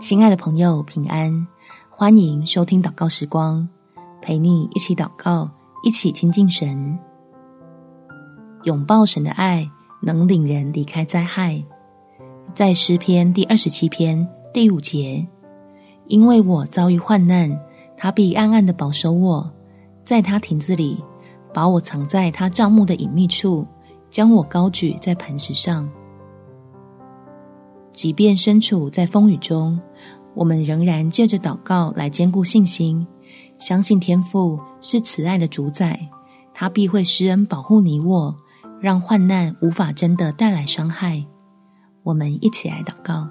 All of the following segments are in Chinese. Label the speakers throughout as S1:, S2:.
S1: 亲爱的朋友，平安！欢迎收听祷告时光，陪你一起祷告，一起亲近神，拥抱神的爱，能领人离开灾害。在诗篇第二十七篇第五节，因为我遭遇患难，他必暗暗的保守我，在他亭子里，把我藏在他帐幕的隐秘处，将我高举在磐石上。即便身处在风雨中，我们仍然借着祷告来坚固信心，相信天父是慈爱的主宰，他必会施恩保护你我，让患难无法真的带来伤害。我们一起来祷告：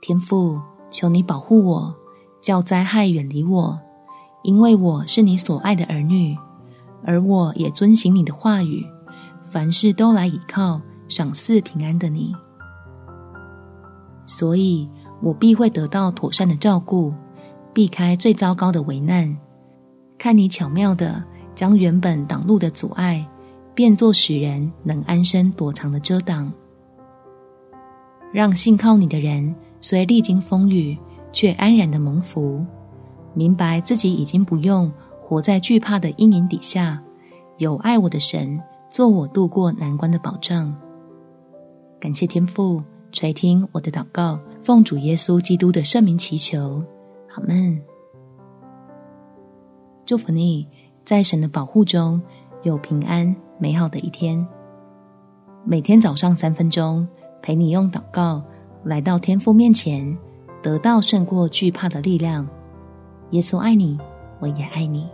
S1: 天父，求你保护我，叫灾害远离我，因为我是你所爱的儿女，而我也遵行你的话语，凡事都来倚靠。赏赐平安的你，所以我必会得到妥善的照顾，避开最糟糕的危难。看你巧妙地将原本挡路的阻碍，变作使人能安身躲藏的遮挡，让信靠你的人虽历经风雨，却安然的蒙福，明白自己已经不用活在惧怕的阴影底下，有爱我的神做我度过难关的保障。感谢天父垂听我的祷告，奉主耶稣基督的圣名祈求，阿们。祝福你，在神的保护中有平安美好的一天。每天早上三分钟，陪你用祷告来到天父面前，得到胜过惧怕的力量。耶稣爱你，我也爱你。